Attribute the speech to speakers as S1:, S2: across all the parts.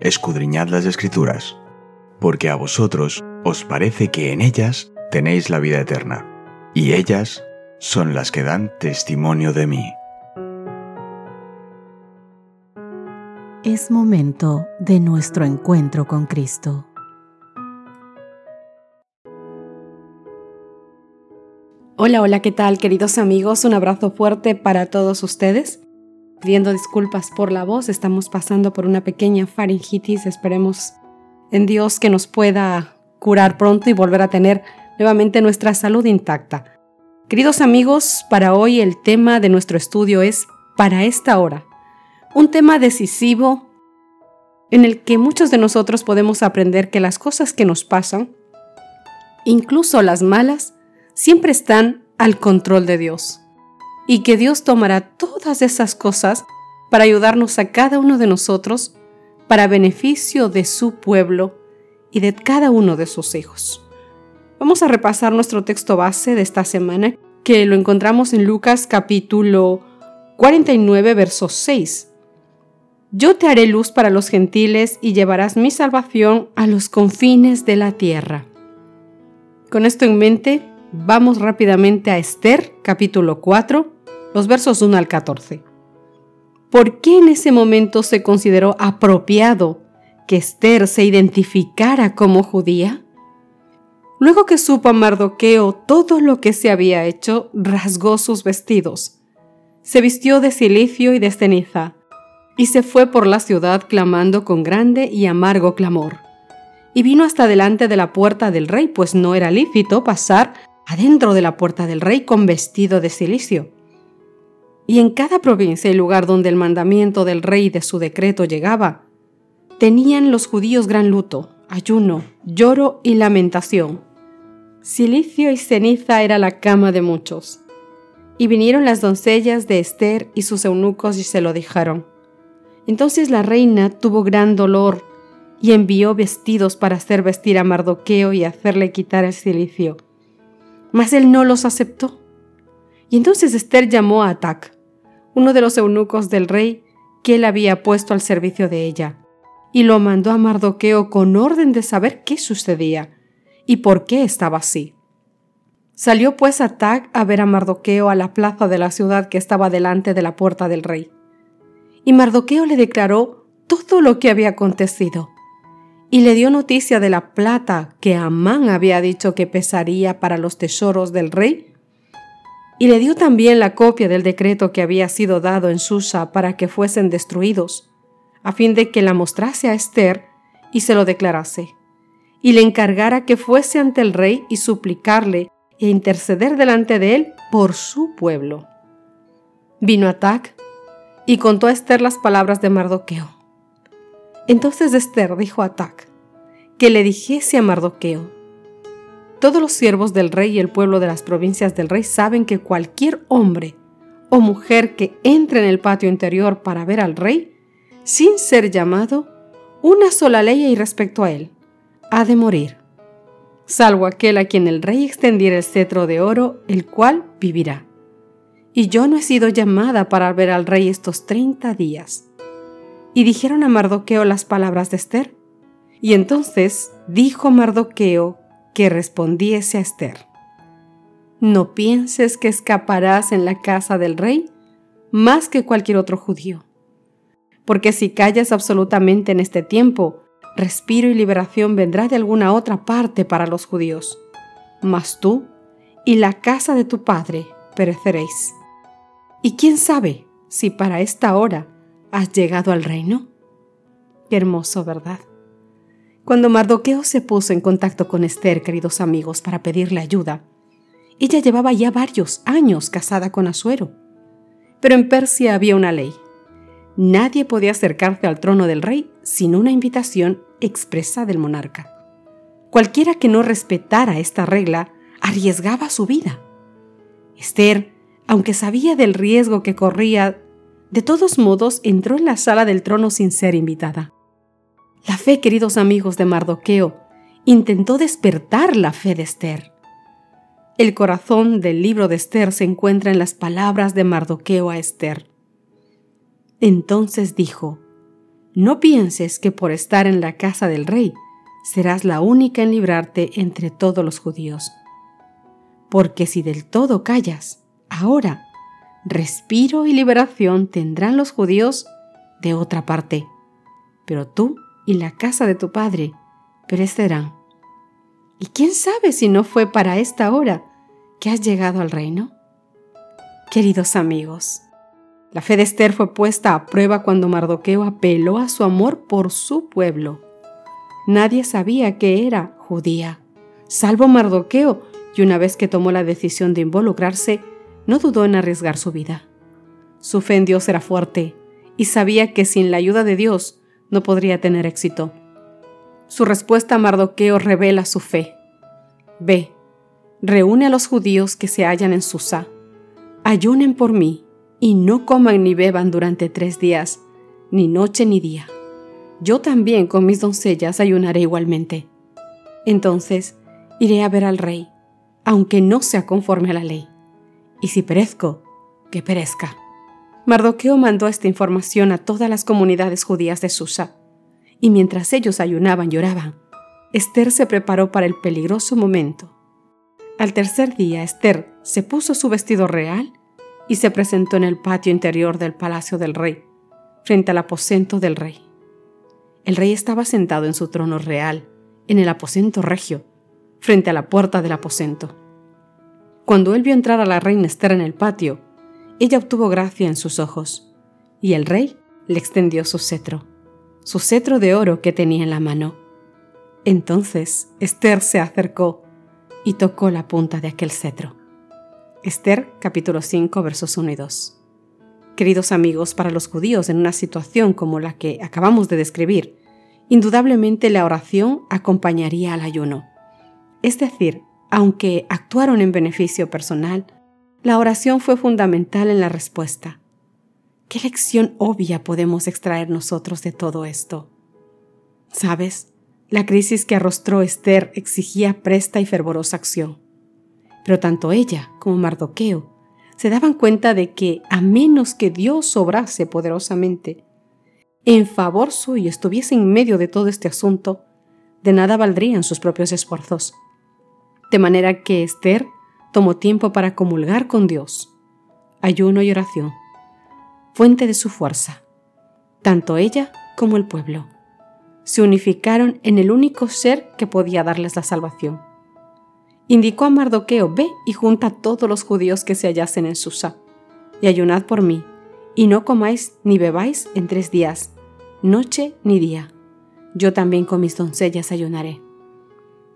S1: escudriñad las escrituras, porque a vosotros os parece que en ellas tenéis la vida eterna, y ellas son las que dan testimonio de mí.
S2: Es momento de nuestro encuentro con Cristo.
S3: Hola, hola, ¿qué tal queridos amigos? Un abrazo fuerte para todos ustedes. Pidiendo disculpas por la voz, estamos pasando por una pequeña faringitis, esperemos en Dios que nos pueda curar pronto y volver a tener nuevamente nuestra salud intacta. Queridos amigos, para hoy el tema de nuestro estudio es para esta hora, un tema decisivo en el que muchos de nosotros podemos aprender que las cosas que nos pasan, incluso las malas, siempre están al control de Dios y que Dios tomará todas esas cosas para ayudarnos a cada uno de nosotros para beneficio de su pueblo y de cada uno de sus hijos. Vamos a repasar nuestro texto base de esta semana que lo encontramos en Lucas capítulo 49 verso 6. Yo te haré luz para los gentiles y llevarás mi salvación a los confines de la tierra. Con esto en mente, Vamos rápidamente a Esther, capítulo 4, los versos 1 al 14. ¿Por qué en ese momento se consideró apropiado que Esther se identificara como judía? Luego que supo a Mardoqueo todo lo que se había hecho, rasgó sus vestidos, se vistió de silicio y de ceniza, y se fue por la ciudad clamando con grande y amargo clamor. Y vino hasta delante de la puerta del rey, pues no era lícito pasar adentro de la puerta del rey con vestido de silicio. Y en cada provincia y lugar donde el mandamiento del rey de su decreto llegaba, tenían los judíos gran luto, ayuno, lloro y lamentación. Silicio y ceniza era la cama de muchos. Y vinieron las doncellas de Esther y sus eunucos y se lo dijeron. Entonces la reina tuvo gran dolor y envió vestidos para hacer vestir a Mardoqueo y hacerle quitar el silicio mas él no los aceptó. Y entonces Esther llamó a Atac, uno de los eunucos del rey que él había puesto al servicio de ella, y lo mandó a Mardoqueo con orden de saber qué sucedía y por qué estaba así. Salió pues Atac a ver a Mardoqueo a la plaza de la ciudad que estaba delante de la puerta del rey. Y Mardoqueo le declaró todo lo que había acontecido y le dio noticia de la plata que Amán había dicho que pesaría para los tesoros del rey. Y le dio también la copia del decreto que había sido dado en Susa para que fuesen destruidos, a fin de que la mostrase a Esther y se lo declarase, y le encargara que fuese ante el rey y suplicarle e interceder delante de él por su pueblo. Vino Atac y contó a Esther las palabras de Mardoqueo entonces Esther dijo a Tac que le dijese a Mardoqueo, todos los siervos del rey y el pueblo de las provincias del rey saben que cualquier hombre o mujer que entre en el patio interior para ver al rey, sin ser llamado, una sola ley hay respecto a él, ha de morir, salvo aquel a quien el rey extendiera el cetro de oro, el cual vivirá. Y yo no he sido llamada para ver al rey estos treinta días y dijeron a Mardoqueo las palabras de Esther. Y entonces dijo Mardoqueo que respondiese a Esther. No pienses que escaparás en la casa del rey más que cualquier otro judío. Porque si callas absolutamente en este tiempo, respiro y liberación vendrá de alguna otra parte para los judíos. Mas tú y la casa de tu padre pereceréis. Y quién sabe si para esta hora ¿Has llegado al reino? Qué hermoso, ¿verdad? Cuando Mardoqueo se puso en contacto con Esther, queridos amigos, para pedirle ayuda, ella llevaba ya varios años casada con Asuero. Pero en Persia había una ley. Nadie podía acercarse al trono del rey sin una invitación expresa del monarca. Cualquiera que no respetara esta regla arriesgaba su vida. Esther, aunque sabía del riesgo que corría de todos modos, entró en la sala del trono sin ser invitada. La fe, queridos amigos de Mardoqueo, intentó despertar la fe de Esther. El corazón del libro de Esther se encuentra en las palabras de Mardoqueo a Esther. Entonces dijo, no pienses que por estar en la casa del rey serás la única en librarte entre todos los judíos. Porque si del todo callas, ahora, respiro y liberación tendrán los judíos de otra parte, pero tú y la casa de tu padre perecerán. ¿Y quién sabe si no fue para esta hora que has llegado al reino? Queridos amigos, la fe de Esther fue puesta a prueba cuando Mardoqueo apeló a su amor por su pueblo. Nadie sabía que era judía, salvo Mardoqueo, y una vez que tomó la decisión de involucrarse, no dudó en arriesgar su vida. Su fe en Dios era fuerte y sabía que sin la ayuda de Dios no podría tener éxito. Su respuesta a Mardoqueo revela su fe. Ve, reúne a los judíos que se hallan en Susa, ayunen por mí y no coman ni beban durante tres días, ni noche ni día. Yo también con mis doncellas ayunaré igualmente. Entonces iré a ver al rey, aunque no sea conforme a la ley. Y si perezco, que perezca. Mardoqueo mandó esta información a todas las comunidades judías de Susa, y mientras ellos ayunaban y oraban, Esther se preparó para el peligroso momento. Al tercer día, Esther se puso su vestido real y se presentó en el patio interior del palacio del rey, frente al aposento del rey. El rey estaba sentado en su trono real, en el aposento regio, frente a la puerta del aposento. Cuando él vio entrar a la reina Esther en el patio, ella obtuvo gracia en sus ojos, y el rey le extendió su cetro, su cetro de oro que tenía en la mano. Entonces Esther se acercó y tocó la punta de aquel cetro. Esther capítulo 5 versos 1 y 2. Queridos amigos, para los judíos en una situación como la que acabamos de describir, indudablemente la oración acompañaría al ayuno. Es decir, aunque actuaron en beneficio personal, la oración fue fundamental en la respuesta. ¿Qué lección obvia podemos extraer nosotros de todo esto? ¿Sabes? La crisis que arrostró Esther exigía presta y fervorosa acción. Pero tanto ella como Mardoqueo se daban cuenta de que a menos que Dios obrase poderosamente en favor suyo estuviese en medio de todo este asunto, de nada valdrían sus propios esfuerzos. De manera que Esther tomó tiempo para comulgar con Dios, ayuno y oración, fuente de su fuerza. Tanto ella como el pueblo se unificaron en el único ser que podía darles la salvación indicó a Mardoqueo, ve y junta a todos los judíos que se hallasen en Susa, y ayunad por mí, y no comáis ni bebáis en tres días, noche ni día. Yo también con mis doncellas ayunaré.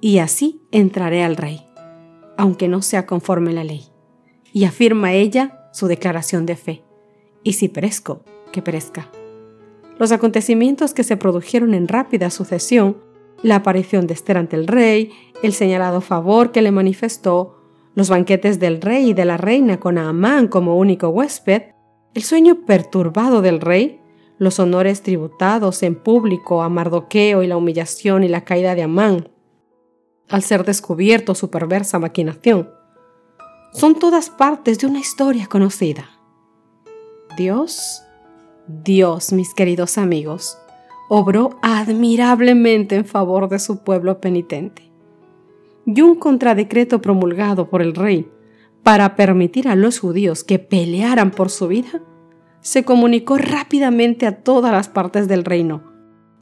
S3: Y así entraré al rey, aunque no sea conforme la ley. Y afirma ella su declaración de fe. Y si perezco, que perezca. Los acontecimientos que se produjeron en rápida sucesión la aparición de Esther ante el rey, el señalado favor que le manifestó, los banquetes del rey y de la reina con Amán como único huésped, el sueño perturbado del rey, los honores tributados en público a Mardoqueo y la humillación y la caída de Amán, al ser descubierto su perversa maquinación, son todas partes de una historia conocida. Dios, Dios, mis queridos amigos, obró admirablemente en favor de su pueblo penitente. Y un contradecreto promulgado por el rey para permitir a los judíos que pelearan por su vida, se comunicó rápidamente a todas las partes del reino,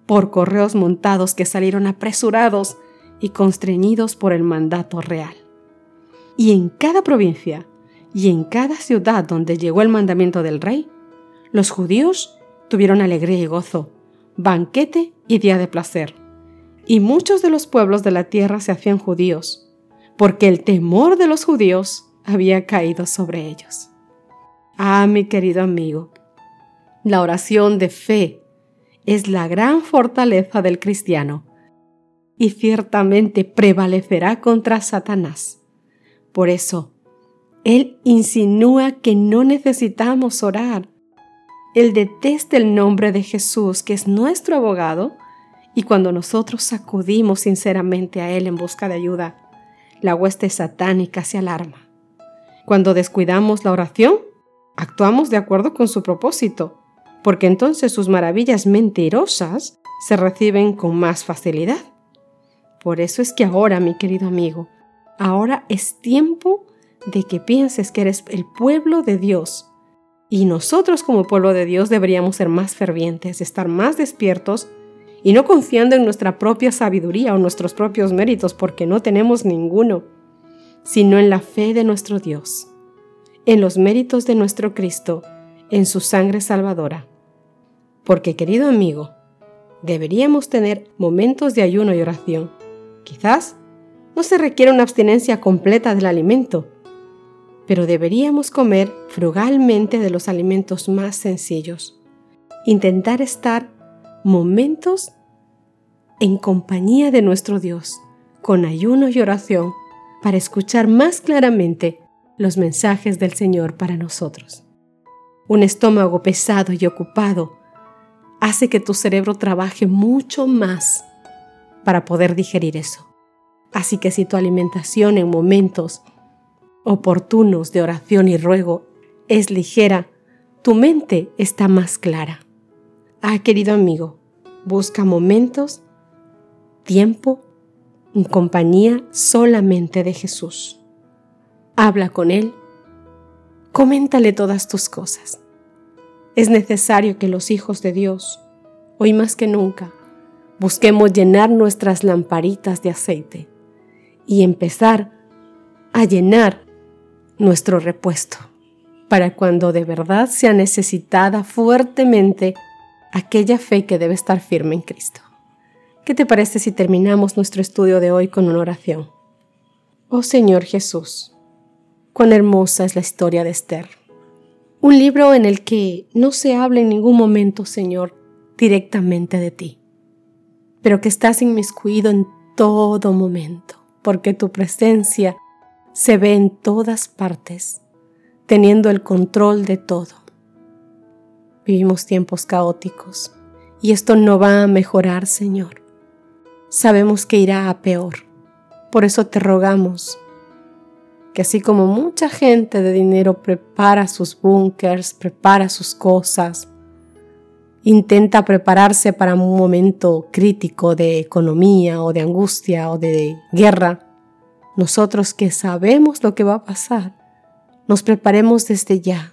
S3: por correos montados que salieron apresurados y constreñidos por el mandato real. Y en cada provincia y en cada ciudad donde llegó el mandamiento del rey, los judíos tuvieron alegría y gozo, banquete y día de placer. Y muchos de los pueblos de la tierra se hacían judíos, porque el temor de los judíos había caído sobre ellos. Ah, mi querido amigo, la oración de fe es la gran fortaleza del cristiano y ciertamente prevalecerá contra Satanás. Por eso, él insinúa que no necesitamos orar, él detesta el nombre de Jesús, que es nuestro abogado, y cuando nosotros acudimos sinceramente a Él en busca de ayuda, la hueste satánica se alarma. Cuando descuidamos la oración, actuamos de acuerdo con su propósito, porque entonces sus maravillas mentirosas se reciben con más facilidad. Por eso es que ahora, mi querido amigo, ahora es tiempo de que pienses que eres el pueblo de Dios. Y nosotros como pueblo de Dios deberíamos ser más fervientes, estar más despiertos y no confiando en nuestra propia sabiduría o nuestros propios méritos, porque no tenemos ninguno, sino en la fe de nuestro Dios, en los méritos de nuestro Cristo, en su sangre salvadora. Porque, querido amigo, deberíamos tener momentos de ayuno y oración. Quizás no se requiere una abstinencia completa del alimento, pero deberíamos comer frugalmente de los alimentos más sencillos. Intentar estar momentos en compañía de nuestro Dios, con ayuno y oración, para escuchar más claramente los mensajes del Señor para nosotros. Un estómago pesado y ocupado hace que tu cerebro trabaje mucho más para poder digerir eso. Así que si tu alimentación en momentos oportunos de oración y ruego es ligera, tu mente está más clara. Ah, querido amigo, busca momentos, tiempo, en compañía solamente de Jesús. Habla con Él, coméntale todas tus cosas. Es necesario que los hijos de Dios, hoy más que nunca, busquemos llenar nuestras lamparitas de aceite y empezar a llenar nuestro repuesto para cuando de verdad sea necesitada fuertemente aquella fe que debe estar firme en Cristo. ¿Qué te parece si terminamos nuestro estudio de hoy con una oración? Oh Señor Jesús, cuán hermosa es la historia de Esther. Un libro en el que no se habla en ningún momento, Señor, directamente de ti, pero que estás inmiscuido en todo momento, porque tu presencia se ve en todas partes, teniendo el control de todo. Vivimos tiempos caóticos y esto no va a mejorar, Señor. Sabemos que irá a peor. Por eso te rogamos que así como mucha gente de dinero prepara sus búnkers, prepara sus cosas, intenta prepararse para un momento crítico de economía o de angustia o de guerra, nosotros que sabemos lo que va a pasar, nos preparemos desde ya,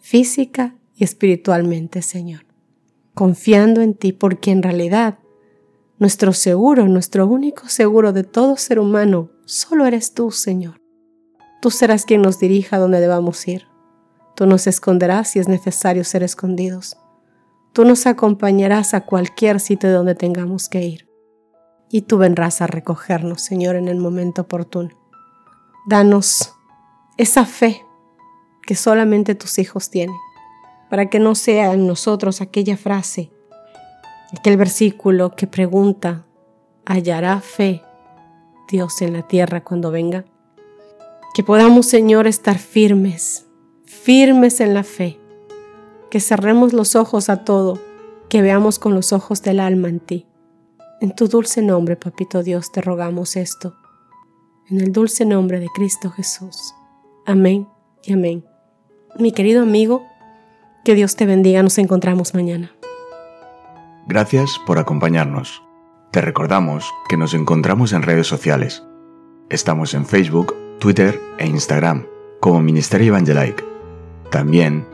S3: física y espiritualmente, Señor, confiando en ti, porque en realidad nuestro seguro, nuestro único seguro de todo ser humano, solo eres tú, Señor. Tú serás quien nos dirija a donde debamos ir. Tú nos esconderás si es necesario ser escondidos. Tú nos acompañarás a cualquier sitio donde tengamos que ir. Y tú vendrás a recogernos, Señor, en el momento oportuno. Danos esa fe que solamente tus hijos tienen para que no sea en nosotros aquella frase, aquel versículo que pregunta, ¿hallará fe Dios en la tierra cuando venga? Que podamos, Señor, estar firmes, firmes en la fe, que cerremos los ojos a todo, que veamos con los ojos del alma en ti. En tu dulce nombre, Papito Dios, te rogamos esto. En el dulce nombre de Cristo Jesús. Amén y amén. Mi querido amigo, que Dios te bendiga, nos encontramos mañana.
S1: Gracias por acompañarnos. Te recordamos que nos encontramos en redes sociales. Estamos en Facebook, Twitter e Instagram como Ministerio Evangelike. También